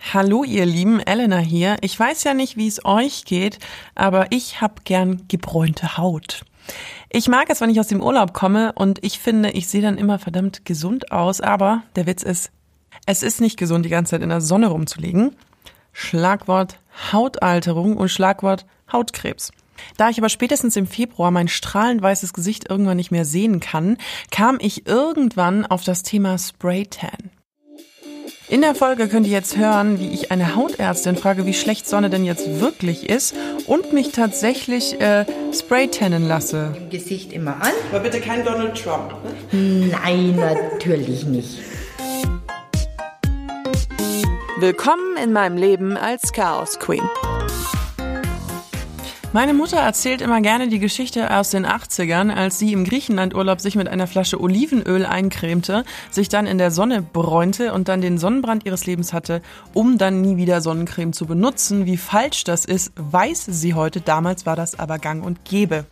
Hallo ihr Lieben, Elena hier. Ich weiß ja nicht, wie es euch geht, aber ich hab gern gebräunte Haut. Ich mag es, wenn ich aus dem Urlaub komme und ich finde, ich sehe dann immer verdammt gesund aus, aber der Witz ist, es ist nicht gesund, die ganze Zeit in der Sonne rumzulegen. Schlagwort Hautalterung und Schlagwort Hautkrebs. Da ich aber spätestens im Februar mein strahlend weißes Gesicht irgendwann nicht mehr sehen kann, kam ich irgendwann auf das Thema Spraytan. In der Folge könnt ihr jetzt hören, wie ich eine Hautärztin frage, wie schlecht Sonne denn jetzt wirklich ist und mich tatsächlich äh, spraytannen lasse. Im Gesicht immer an. Aber bitte kein Donald Trump. Ne? Nein, natürlich nicht. Willkommen in meinem Leben als Chaos Queen. Meine Mutter erzählt immer gerne die Geschichte aus den 80ern, als sie im Griechenlandurlaub sich mit einer Flasche Olivenöl eincremte, sich dann in der Sonne bräunte und dann den Sonnenbrand ihres Lebens hatte, um dann nie wieder Sonnencreme zu benutzen. Wie falsch das ist, weiß sie heute. Damals war das aber gang und gäbe.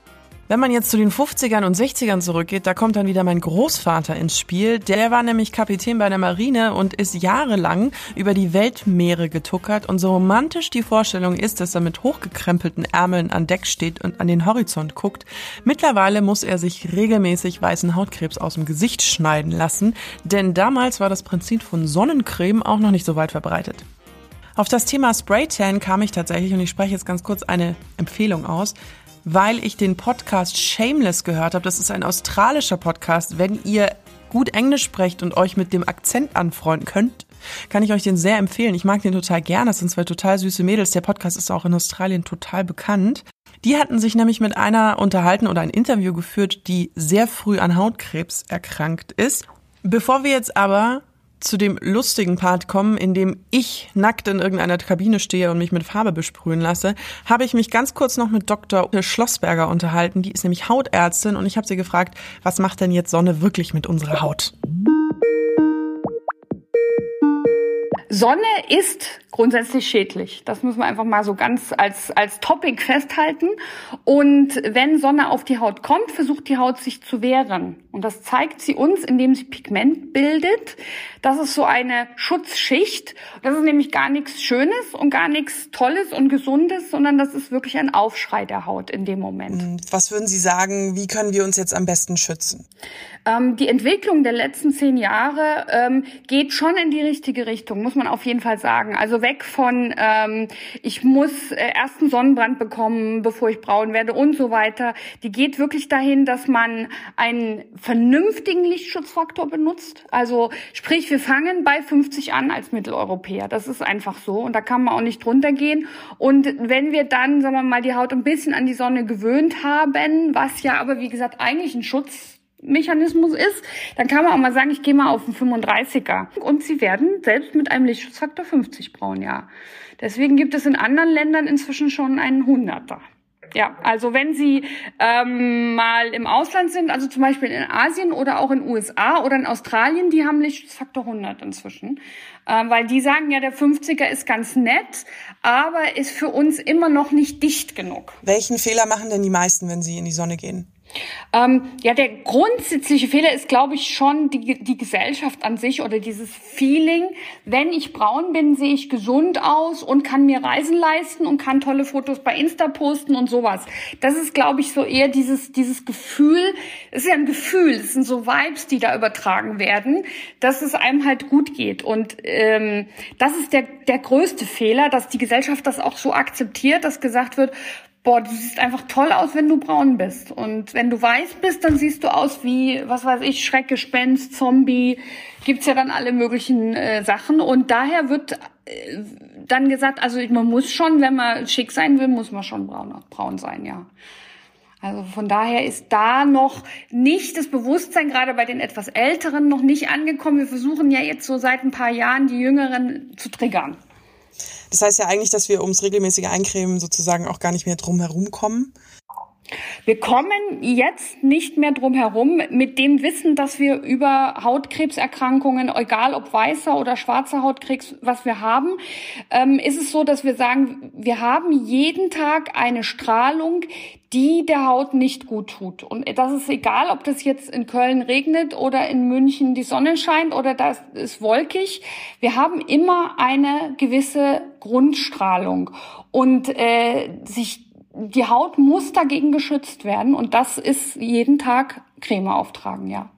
Wenn man jetzt zu den 50ern und 60ern zurückgeht, da kommt dann wieder mein Großvater ins Spiel. Der war nämlich Kapitän bei der Marine und ist jahrelang über die Weltmeere getuckert. Und so romantisch die Vorstellung ist, dass er mit hochgekrempelten Ärmeln an Deck steht und an den Horizont guckt, mittlerweile muss er sich regelmäßig weißen Hautkrebs aus dem Gesicht schneiden lassen, denn damals war das Prinzip von Sonnencreme auch noch nicht so weit verbreitet. Auf das Thema Spraytan kam ich tatsächlich und ich spreche jetzt ganz kurz eine Empfehlung aus weil ich den Podcast Shameless gehört habe. Das ist ein australischer Podcast. Wenn ihr gut Englisch sprecht und euch mit dem Akzent anfreunden könnt, kann ich euch den sehr empfehlen. Ich mag den total gerne. Das sind zwei total süße Mädels. Der Podcast ist auch in Australien total bekannt. Die hatten sich nämlich mit einer unterhalten oder ein Interview geführt, die sehr früh an Hautkrebs erkrankt ist. Bevor wir jetzt aber zu dem lustigen Part kommen, in dem ich nackt in irgendeiner Kabine stehe und mich mit Farbe besprühen lasse, habe ich mich ganz kurz noch mit Dr. Schlossberger unterhalten. Die ist nämlich Hautärztin und ich habe sie gefragt, was macht denn jetzt Sonne wirklich mit unserer Haut? Sonne ist grundsätzlich schädlich. Das müssen wir einfach mal so ganz als, als Topic festhalten. Und wenn Sonne auf die Haut kommt, versucht die Haut sich zu wehren. Und das zeigt sie uns, indem sie Pigment bildet. Das ist so eine Schutzschicht. Das ist nämlich gar nichts Schönes und gar nichts Tolles und Gesundes, sondern das ist wirklich ein Aufschrei der Haut in dem Moment. Was würden Sie sagen, wie können wir uns jetzt am besten schützen? Ähm, die Entwicklung der letzten zehn Jahre ähm, geht schon in die richtige Richtung, muss man auf jeden Fall sagen. Also weg von, ähm, ich muss äh, erst einen Sonnenbrand bekommen, bevor ich braun werde und so weiter. Die geht wirklich dahin, dass man einen vernünftigen Lichtschutzfaktor benutzt. Also sprich, wir fangen bei 50 an als Mitteleuropäer. Das ist einfach so und da kann man auch nicht drunter gehen. Und wenn wir dann, sagen wir mal, die Haut ein bisschen an die Sonne gewöhnt haben, was ja aber wie gesagt eigentlich ein Schutz Mechanismus ist, dann kann man auch mal sagen, ich gehe mal auf einen 35er. Und sie werden selbst mit einem Lichtschutzfaktor 50 braun, ja. Deswegen gibt es in anderen Ländern inzwischen schon einen 100er. Ja, also wenn Sie ähm, mal im Ausland sind, also zum Beispiel in Asien oder auch in USA oder in Australien, die haben Lichtschutzfaktor 100 inzwischen, ähm, weil die sagen ja, der 50er ist ganz nett, aber ist für uns immer noch nicht dicht genug. Welchen Fehler machen denn die meisten, wenn sie in die Sonne gehen? Ähm, ja, der grundsätzliche Fehler ist, glaube ich, schon die, die Gesellschaft an sich oder dieses Feeling. Wenn ich braun bin, sehe ich gesund aus und kann mir Reisen leisten und kann tolle Fotos bei Insta posten und sowas. Das ist, glaube ich, so eher dieses, dieses Gefühl. Es ist ja ein Gefühl, es sind so Vibes, die da übertragen werden, dass es einem halt gut geht. Und ähm, das ist der, der größte Fehler, dass die Gesellschaft das auch so akzeptiert, dass gesagt wird, boah, du siehst einfach toll aus, wenn du braun bist. Und wenn du weiß bist, dann siehst du aus wie, was weiß ich, Schreckgespenst, Zombie. Gibt's ja dann alle möglichen äh, Sachen. Und daher wird äh, dann gesagt, also man muss schon, wenn man schick sein will, muss man schon braun, braun sein, ja. Also von daher ist da noch nicht das Bewusstsein, gerade bei den etwas Älteren, noch nicht angekommen. Wir versuchen ja jetzt so seit ein paar Jahren die Jüngeren zu triggern. Das heißt ja eigentlich, dass wir ums regelmäßige Eincremen sozusagen auch gar nicht mehr drum herum kommen. Wir kommen jetzt nicht mehr drum herum mit dem Wissen, dass wir über Hautkrebserkrankungen, egal ob weißer oder schwarzer Hautkrebs, was wir haben, ähm, ist es so, dass wir sagen, wir haben jeden Tag eine Strahlung, die der Haut nicht gut tut. Und das ist egal, ob das jetzt in Köln regnet oder in München die Sonne scheint oder das ist wolkig. Wir haben immer eine gewisse Grundstrahlung und äh, sich die Haut muss dagegen geschützt werden und das ist jeden Tag Creme auftragen, ja.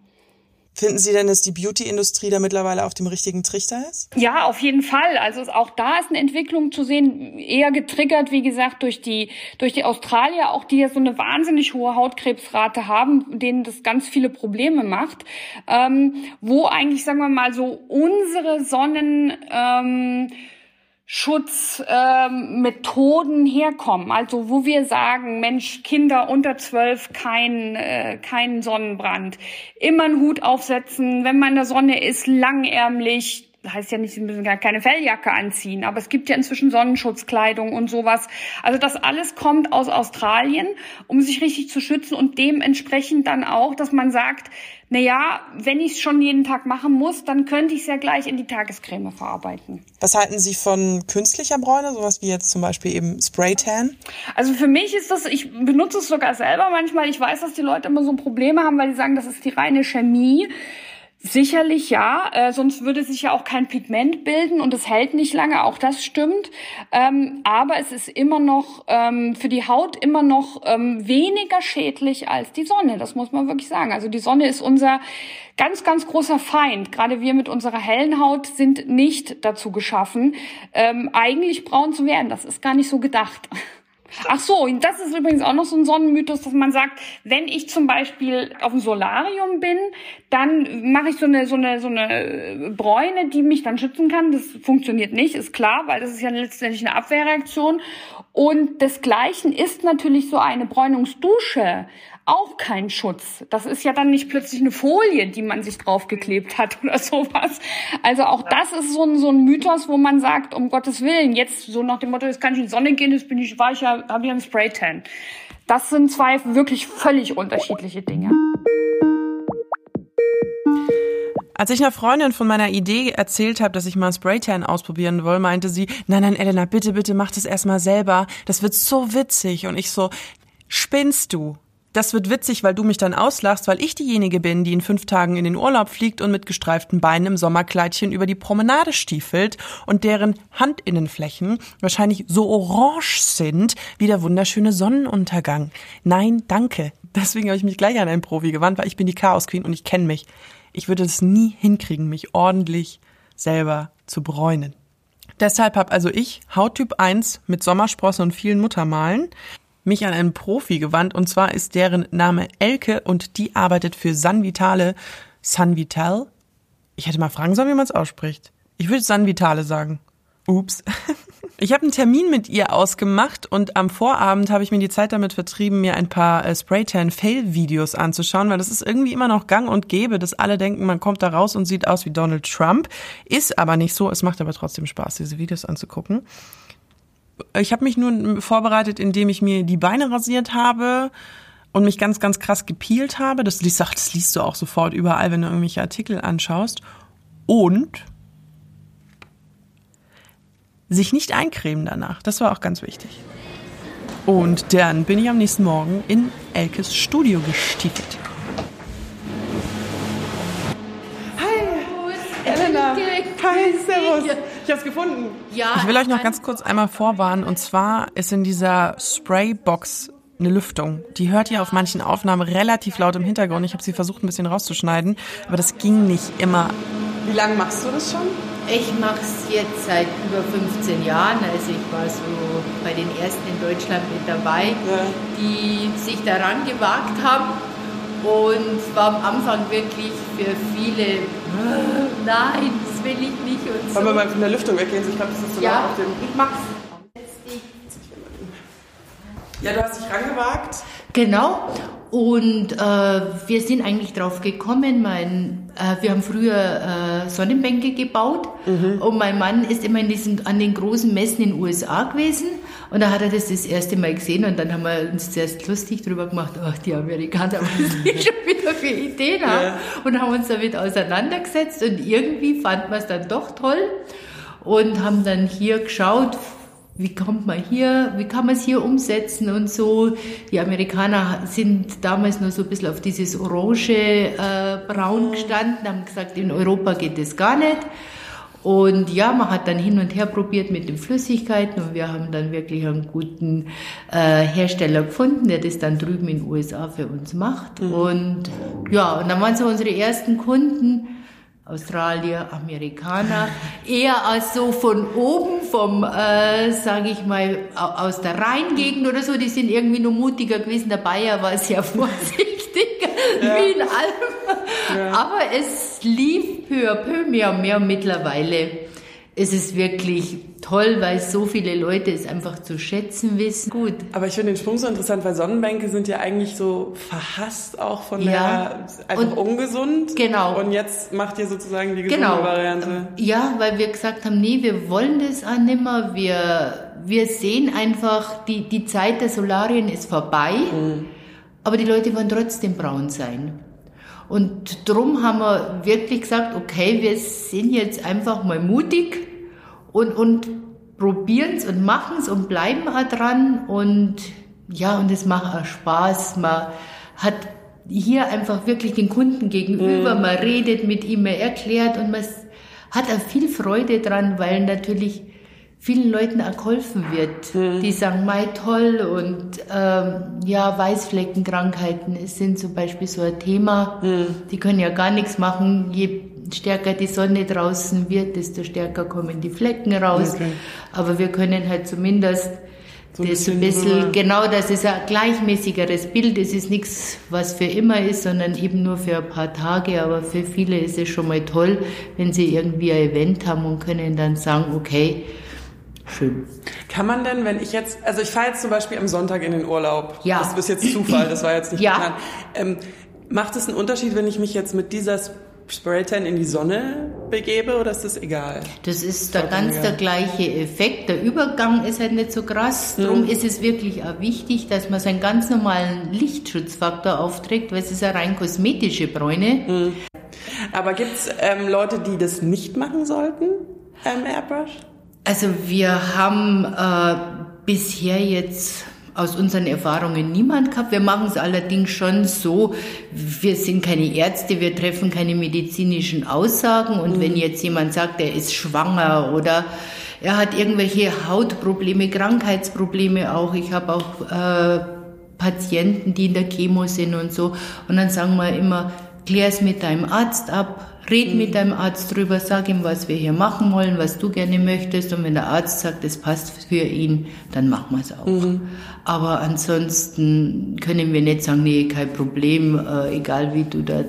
Finden Sie denn, dass die Beauty-Industrie da mittlerweile auf dem richtigen Trichter ist? Ja, auf jeden Fall. Also auch da ist eine Entwicklung zu sehen, eher getriggert, wie gesagt, durch die, durch die Australier, auch die ja so eine wahnsinnig hohe Hautkrebsrate haben, denen das ganz viele Probleme macht, ähm, wo eigentlich, sagen wir mal, so unsere Sonnen, ähm, Schutzmethoden ähm, herkommen. Also wo wir sagen, Mensch, Kinder unter zwölf, kein, äh, kein Sonnenbrand. Immer einen Hut aufsetzen, wenn man in der Sonne ist, langärmlich, heißt ja nicht, sie müssen gar keine Felljacke anziehen, aber es gibt ja inzwischen Sonnenschutzkleidung und sowas. Also das alles kommt aus Australien, um sich richtig zu schützen und dementsprechend dann auch, dass man sagt, na ja, wenn ich es schon jeden Tag machen muss, dann könnte ich es ja gleich in die Tagescreme verarbeiten. Was halten Sie von künstlicher Bräune, sowas wie jetzt zum Beispiel eben Spraytan? Also für mich ist das, ich benutze es sogar selber manchmal. Ich weiß, dass die Leute immer so Probleme haben, weil die sagen, das ist die reine Chemie. Sicherlich ja, äh, sonst würde sich ja auch kein Pigment bilden und es hält nicht lange, auch das stimmt. Ähm, aber es ist immer noch ähm, für die Haut immer noch ähm, weniger schädlich als die Sonne, das muss man wirklich sagen. Also die Sonne ist unser ganz, ganz großer Feind. Gerade wir mit unserer hellen Haut sind nicht dazu geschaffen, ähm, eigentlich braun zu werden. Das ist gar nicht so gedacht. Ach so, das ist übrigens auch noch so ein Sonnenmythos, dass man sagt, wenn ich zum Beispiel auf dem Solarium bin, dann mache ich so eine, so eine, so eine Bräune, die mich dann schützen kann. Das funktioniert nicht, ist klar, weil das ist ja letztendlich eine Abwehrreaktion. Und desgleichen ist natürlich so eine Bräunungsdusche auch kein Schutz. Das ist ja dann nicht plötzlich eine Folie, die man sich draufgeklebt hat oder sowas. Also auch das ist so ein, so ein Mythos, wo man sagt, um Gottes Willen, jetzt so nach dem Motto, jetzt kann ich in die Sonne gehen, jetzt bin ich, war ich ja, habe ich einen Spraytan. Das sind zwei wirklich völlig unterschiedliche Dinge. Als ich einer Freundin von meiner Idee erzählt habe, dass ich mal Spraytan ausprobieren will, meinte sie, nein, nein, Elena, bitte, bitte, mach das erstmal selber. Das wird so witzig. Und ich so, spinnst du? Das wird witzig, weil du mich dann auslachst, weil ich diejenige bin, die in fünf Tagen in den Urlaub fliegt und mit gestreiften Beinen im Sommerkleidchen über die Promenade stiefelt und deren Handinnenflächen wahrscheinlich so orange sind wie der wunderschöne Sonnenuntergang. Nein, danke. Deswegen habe ich mich gleich an einen Profi gewandt, weil ich bin die Chaos Queen und ich kenne mich. Ich würde es nie hinkriegen, mich ordentlich selber zu bräunen. Deshalb habe also ich Hauttyp 1 mit Sommersprossen und vielen Muttermalen mich an einen Profi gewandt und zwar ist deren Name Elke und die arbeitet für Sanvitale. Sanvital? Ich hätte mal fragen sollen, wie man es ausspricht. Ich würde Sanvitale sagen. Ups. Ich habe einen Termin mit ihr ausgemacht und am Vorabend habe ich mir die Zeit damit vertrieben, mir ein paar äh, Spraytan-Fail-Videos anzuschauen, weil das ist irgendwie immer noch gang und gäbe, dass alle denken, man kommt da raus und sieht aus wie Donald Trump. Ist aber nicht so. Es macht aber trotzdem Spaß, diese Videos anzugucken ich habe mich nun vorbereitet, indem ich mir die Beine rasiert habe und mich ganz, ganz krass gepielt habe. Das, liest, das liest du auch sofort überall, wenn du irgendwelche Artikel anschaust. Und sich nicht eincremen danach. Das war auch ganz wichtig. Und dann bin ich am nächsten Morgen in Elkes Studio gestiefelt. Elena. Hi, servus. Ich hab's gefunden. Ja, ich will euch noch ganz kurz einmal vorwarnen. Und zwar ist in dieser Spraybox eine Lüftung. Die hört ihr auf manchen Aufnahmen relativ laut im Hintergrund. Ich habe sie versucht, ein bisschen rauszuschneiden, aber das ging nicht immer. Wie lange machst du das schon? Ich mache es jetzt seit über 15 Jahren. Also ich war so bei den ersten in Deutschland mit dabei, ja. die sich daran gewagt haben. Und es war am Anfang wirklich für viele, nein, das will ich nicht. Und so. Wollen wir mal von der Lüftung weggehen? Ich glaube, das ist so ja, auf dem. Ich mach's. Ja, du hast dich rangewagt. Genau. Und äh, wir sind eigentlich drauf gekommen. Mein, äh, wir haben früher äh, Sonnenbänke gebaut mhm. und mein Mann ist immer in diesen, an den großen Messen in den USA gewesen und da hat er das das erste Mal gesehen und dann haben wir uns zuerst lustig drüber gemacht, ach, die Amerikaner, was die schon wieder für Ideen haben. Ja. Und haben uns damit auseinandergesetzt und irgendwie fanden wir es dann doch toll und haben dann hier geschaut, wie kommt man hier, wie kann man es hier umsetzen und so. Die Amerikaner sind damals nur so ein bisschen auf dieses orange äh, Braun gestanden, haben gesagt, in Europa geht es gar nicht. Und ja, man hat dann hin und her probiert mit den Flüssigkeiten und wir haben dann wirklich einen guten äh, Hersteller gefunden, der das dann drüben in den USA für uns macht. Mhm. Und ja, und dann waren so unsere ersten Kunden. Australier, Amerikaner, eher als so von oben, vom, äh, sage ich mal, aus der Rheingegend oder so, die sind irgendwie nur mutiger gewesen. Der Bayer war sehr vorsichtig, ja. wie in allem. Ja. Aber es lief peu à peu mehr und mehr mittlerweile ist es wirklich toll, weil so viele Leute es einfach zu schätzen wissen. Gut. Aber ich finde den Sprung so interessant, weil Sonnenbänke sind ja eigentlich so verhasst auch von ja. der einfach und, ungesund. Genau. Und jetzt macht ihr sozusagen die gesunde genau. Variante. Ja, weil wir gesagt haben, nee, wir wollen das auch nicht mehr. Wir, wir sehen einfach, die, die Zeit der Solarien ist vorbei, mhm. Aber die Leute wollen trotzdem braun sein. Und drum haben wir wirklich gesagt, okay, wir sind jetzt einfach mal mutig und, und probieren es und machen es und bleiben auch dran und ja, und es macht auch Spaß. Man hat hier einfach wirklich den Kunden gegenüber, mhm. man redet mit ihm, er erklärt und man hat auch viel Freude dran, weil natürlich vielen Leuten auch geholfen wird. Mhm. Die sagen, mei toll und ähm, ja, Weißfleckenkrankheiten sind zum Beispiel so ein Thema. Mhm. Die können ja gar nichts machen. Je stärker die Sonne draußen wird, desto stärker kommen die Flecken raus. Okay. Aber wir können halt zumindest so ein das bisschen, bisschen genau, dass es ein gleichmäßigeres Bild ist. Es ist nichts, was für immer ist, sondern eben nur für ein paar Tage. Aber für viele ist es schon mal toll, wenn sie irgendwie ein Event haben und können dann sagen, okay, schön. Kann man denn, wenn ich jetzt, also ich fahre jetzt zum Beispiel am Sonntag in den Urlaub. Ja. Das ist jetzt Zufall, das war jetzt nicht ja. geplant. Ähm, macht es einen Unterschied, wenn ich mich jetzt mit dieser Spraytan in die Sonne begebe oder ist das egal? Das ist der ganz egal. der gleiche Effekt. Der Übergang ist halt nicht so krass. Mhm. Darum ist es wirklich auch wichtig, dass man seinen ganz normalen Lichtschutzfaktor aufträgt, weil es ist eine rein kosmetische Bräune. Mhm. Aber gibt es ähm, Leute, die das nicht machen sollten, ähm, Airbrush? Also wir haben äh, bisher jetzt aus unseren Erfahrungen niemand gehabt. Wir machen es allerdings schon so, wir sind keine Ärzte, wir treffen keine medizinischen Aussagen und mhm. wenn jetzt jemand sagt, er ist schwanger oder er hat irgendwelche Hautprobleme, Krankheitsprobleme auch, ich habe auch äh, Patienten, die in der Chemo sind und so und dann sagen wir immer, klär es mit deinem Arzt ab, red mit deinem Arzt drüber, sag ihm, was wir hier machen wollen, was du gerne möchtest. Und wenn der Arzt sagt, es passt für ihn, dann machen wir es auch. Mhm. Aber ansonsten können wir nicht sagen, nee, kein Problem, äh, egal wie du da.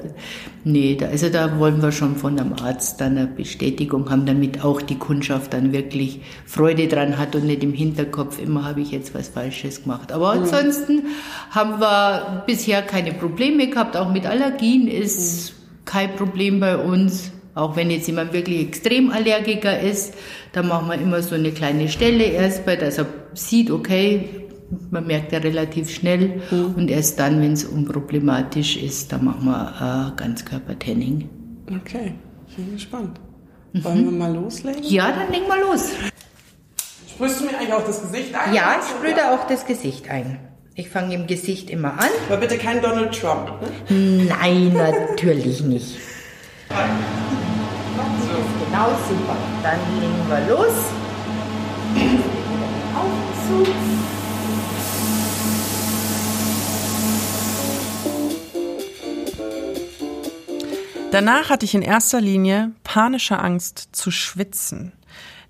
Nee, da, also da wollen wir schon von einem Arzt dann eine Bestätigung haben, damit auch die Kundschaft dann wirklich Freude dran hat und nicht im Hinterkopf immer habe ich jetzt was Falsches gemacht. Aber mhm. ansonsten haben wir bisher keine Probleme gehabt, auch mit Allergien ist mhm kein Problem bei uns. Auch wenn jetzt jemand wirklich extrem Allergiker ist, dann machen wir immer so eine kleine Stelle erst bei, dass er sieht, okay, man merkt ja relativ schnell mhm. und erst dann, wenn es unproblematisch ist, dann machen wir äh, Ganzkörpertanning. Okay, ich bin gespannt. Mhm. Wollen wir mal loslegen? Ja, dann legen wir los. Sprühst du mir eigentlich auch das Gesicht ein? Ja, ich sprühe da auch das Gesicht ein. Ich fange im Gesicht immer an. Aber bitte kein Donald Trump. Ne? Nein, natürlich nicht. Genau, super. Dann legen wir los. Aufzug. Danach hatte ich in erster Linie panische Angst zu schwitzen.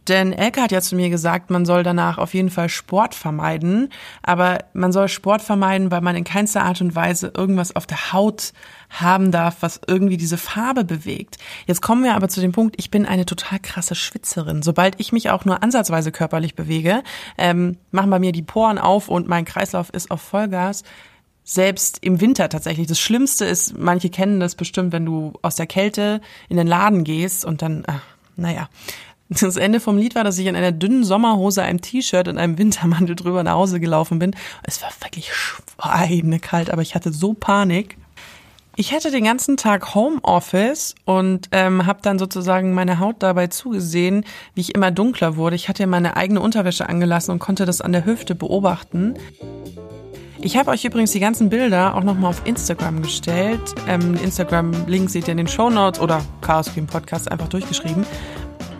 Denn Elke hat ja zu mir gesagt, man soll danach auf jeden Fall Sport vermeiden. Aber man soll Sport vermeiden, weil man in keinster Art und Weise irgendwas auf der Haut haben darf, was irgendwie diese Farbe bewegt. Jetzt kommen wir aber zu dem Punkt, ich bin eine total krasse Schwitzerin. Sobald ich mich auch nur ansatzweise körperlich bewege, ähm, machen bei mir die Poren auf und mein Kreislauf ist auf Vollgas selbst im Winter tatsächlich. Das Schlimmste ist, manche kennen das bestimmt, wenn du aus der Kälte in den Laden gehst und dann, ach, naja, das Ende vom Lied war, dass ich in einer dünnen Sommerhose, einem T-Shirt und einem Wintermantel drüber nach Hause gelaufen bin. Es war wirklich schweinekalt, aber ich hatte so Panik. Ich hatte den ganzen Tag Homeoffice und ähm, habe dann sozusagen meine Haut dabei zugesehen, wie ich immer dunkler wurde. Ich hatte meine eigene Unterwäsche angelassen und konnte das an der Hüfte beobachten. Ich habe euch übrigens die ganzen Bilder auch nochmal auf Instagram gestellt. Ähm, Instagram-Link seht ihr in den Show Notes oder Chaos Cream Podcast einfach durchgeschrieben.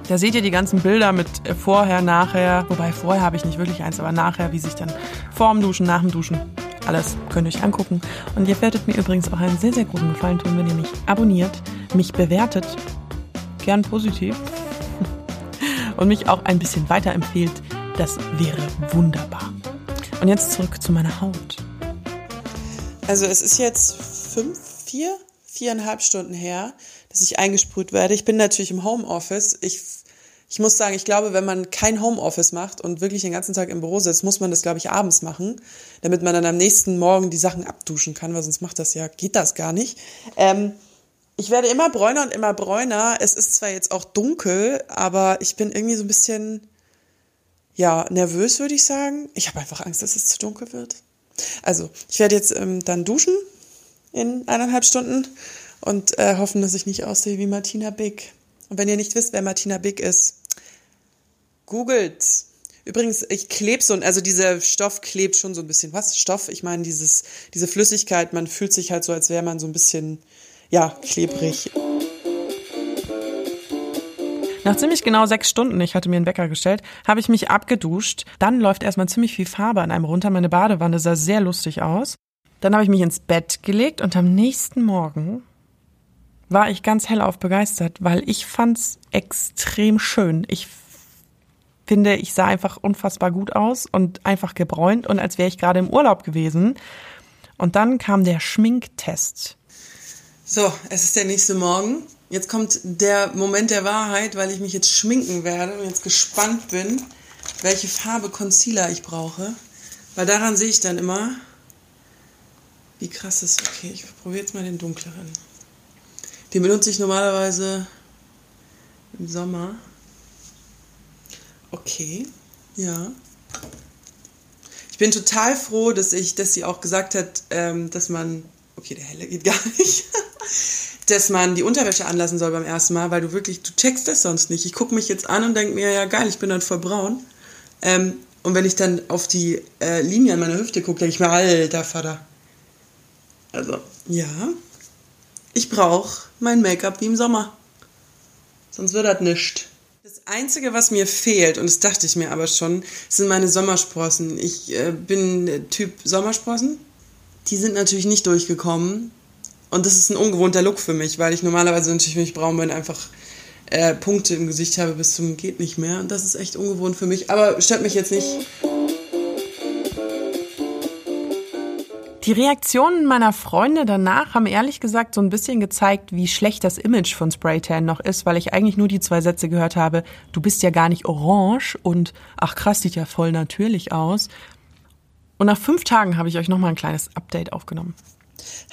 Da seht ihr die ganzen Bilder mit vorher, nachher. Wobei vorher habe ich nicht wirklich eins, aber nachher, wie sich dann vorm Duschen, nach dem Duschen alles könnt ihr euch angucken. Und ihr werdet mir übrigens auch einen sehr, sehr großen Gefallen tun, wenn ihr mich abonniert, mich bewertet, gern positiv und mich auch ein bisschen weiterempfehlt. Das wäre wunderbar. Und jetzt zurück zu meiner Haut. Also es ist jetzt fünf, vier, viereinhalb Stunden her, dass ich eingesprüht werde. Ich bin natürlich im Homeoffice. Ich ich muss sagen, ich glaube, wenn man kein Homeoffice macht und wirklich den ganzen Tag im Büro sitzt, muss man das, glaube ich, abends machen, damit man dann am nächsten Morgen die Sachen abduschen kann, weil sonst macht das ja, geht das gar nicht. Ähm, ich werde immer bräuner und immer bräuner. Es ist zwar jetzt auch dunkel, aber ich bin irgendwie so ein bisschen, ja, nervös, würde ich sagen. Ich habe einfach Angst, dass es zu dunkel wird. Also, ich werde jetzt ähm, dann duschen in eineinhalb Stunden und äh, hoffen, dass ich nicht aussehe wie Martina Big. Und wenn ihr nicht wisst, wer Martina Big ist, Googelt. Übrigens, ich klebe so, also dieser Stoff klebt schon so ein bisschen. Was? Stoff? Ich meine, dieses, diese Flüssigkeit, man fühlt sich halt so, als wäre man so ein bisschen, ja, klebrig. Nach ziemlich genau sechs Stunden, ich hatte mir einen Wecker gestellt, habe ich mich abgeduscht. Dann läuft erstmal ziemlich viel Farbe an einem runter. Meine Badewanne sah sehr lustig aus. Dann habe ich mich ins Bett gelegt und am nächsten Morgen war ich ganz hellauf begeistert, weil ich fand's extrem schön. Ich finde, ich sah einfach unfassbar gut aus und einfach gebräunt und als wäre ich gerade im Urlaub gewesen. Und dann kam der Schminktest. So, es ist der nächste Morgen. Jetzt kommt der Moment der Wahrheit, weil ich mich jetzt schminken werde und jetzt gespannt bin, welche Farbe Concealer ich brauche. Weil daran sehe ich dann immer, wie krass ist. Okay, ich probiere jetzt mal den dunkleren. Den benutze ich normalerweise im Sommer. Okay, ja. Ich bin total froh, dass ich, dass sie auch gesagt hat, ähm, dass man, okay, der helle geht gar nicht, dass man die Unterwäsche anlassen soll beim ersten Mal, weil du wirklich, du checkst das sonst nicht. Ich gucke mich jetzt an und denke mir, ja geil, ich bin dann voll braun. Ähm, und wenn ich dann auf die äh, Linie an meiner Hüfte gucke, denke ich mir, alter Vater. Also, ja. Ich brauche mein Make-up wie im Sommer. Sonst wird das nichts. Das Einzige, was mir fehlt, und das dachte ich mir aber schon, sind meine Sommersprossen. Ich äh, bin Typ Sommersprossen. Die sind natürlich nicht durchgekommen. Und das ist ein ungewohnter Look für mich, weil ich normalerweise natürlich, wenn ich braun bin, einfach äh, Punkte im Gesicht habe bis zum geht nicht mehr. Und das ist echt ungewohnt für mich. Aber stört mich jetzt nicht. Die Reaktionen meiner Freunde danach haben ehrlich gesagt so ein bisschen gezeigt, wie schlecht das Image von Spraytan noch ist, weil ich eigentlich nur die zwei Sätze gehört habe, du bist ja gar nicht orange und ach krass, sieht ja voll natürlich aus. Und nach fünf Tagen habe ich euch nochmal ein kleines Update aufgenommen.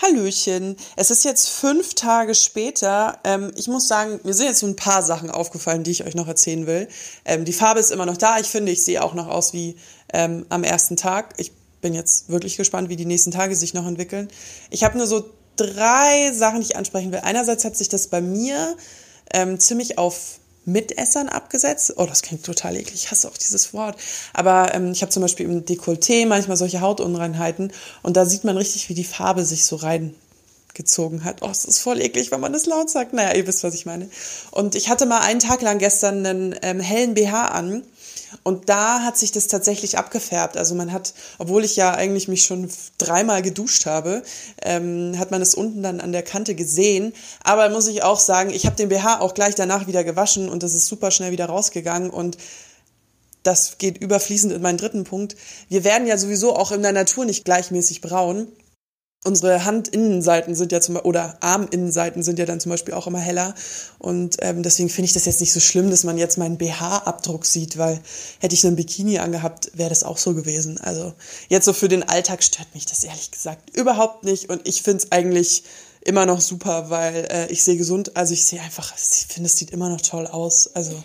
Hallöchen, es ist jetzt fünf Tage später. Ähm, ich muss sagen, mir sind jetzt so ein paar Sachen aufgefallen, die ich euch noch erzählen will. Ähm, die Farbe ist immer noch da. Ich finde, ich sehe auch noch aus wie ähm, am ersten Tag. Ich bin jetzt wirklich gespannt, wie die nächsten Tage sich noch entwickeln. Ich habe nur so drei Sachen, die ich ansprechen will. Einerseits hat sich das bei mir ähm, ziemlich auf Mitessern abgesetzt. Oh, das klingt total eklig. Ich hasse auch dieses Wort. Aber ähm, ich habe zum Beispiel im Dekolleté manchmal solche Hautunreinheiten und da sieht man richtig, wie die Farbe sich so reingezogen hat. Oh, es ist voll eklig, wenn man das laut sagt. Naja, ihr wisst, was ich meine. Und ich hatte mal einen Tag lang gestern einen ähm, hellen BH an und da hat sich das tatsächlich abgefärbt. Also man hat, obwohl ich ja eigentlich mich schon dreimal geduscht habe, ähm, hat man es unten dann an der Kante gesehen. Aber muss ich auch sagen, ich habe den BH auch gleich danach wieder gewaschen und das ist super schnell wieder rausgegangen und das geht überfließend in meinen dritten Punkt. Wir werden ja sowieso auch in der Natur nicht gleichmäßig braun unsere Handinnenseiten sind ja zum oder Arminnenseiten sind ja dann zum Beispiel auch immer heller. Und ähm, deswegen finde ich das jetzt nicht so schlimm, dass man jetzt meinen BH-Abdruck sieht, weil hätte ich einen Bikini angehabt, wäre das auch so gewesen. Also jetzt so für den Alltag stört mich das ehrlich gesagt überhaupt nicht. Und ich finde es eigentlich immer noch super, weil äh, ich sehe gesund, also ich sehe einfach, ich finde, es sieht immer noch toll aus. Also.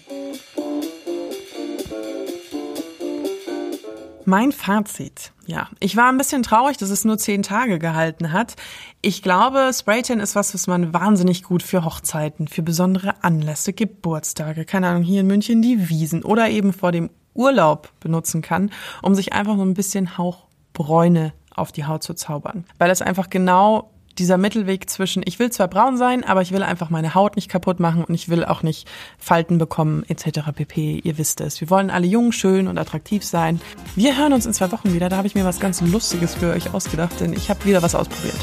Mein Fazit. Ja, ich war ein bisschen traurig, dass es nur zehn Tage gehalten hat. Ich glaube, Spraytan ist was, was man wahnsinnig gut für Hochzeiten, für besondere Anlässe, Geburtstage, keine Ahnung, hier in München die Wiesen oder eben vor dem Urlaub benutzen kann, um sich einfach so ein bisschen Hauch Bräune auf die Haut zu zaubern. Weil es einfach genau dieser Mittelweg zwischen, ich will zwar braun sein, aber ich will einfach meine Haut nicht kaputt machen und ich will auch nicht Falten bekommen etc. pp. Ihr wisst es. Wir wollen alle jung, schön und attraktiv sein. Wir hören uns in zwei Wochen wieder. Da habe ich mir was ganz Lustiges für euch ausgedacht, denn ich habe wieder was ausprobiert.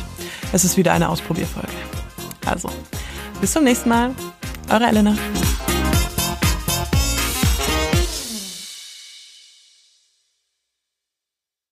Es ist wieder eine Ausprobierfolge. Also, bis zum nächsten Mal. Eure Elena.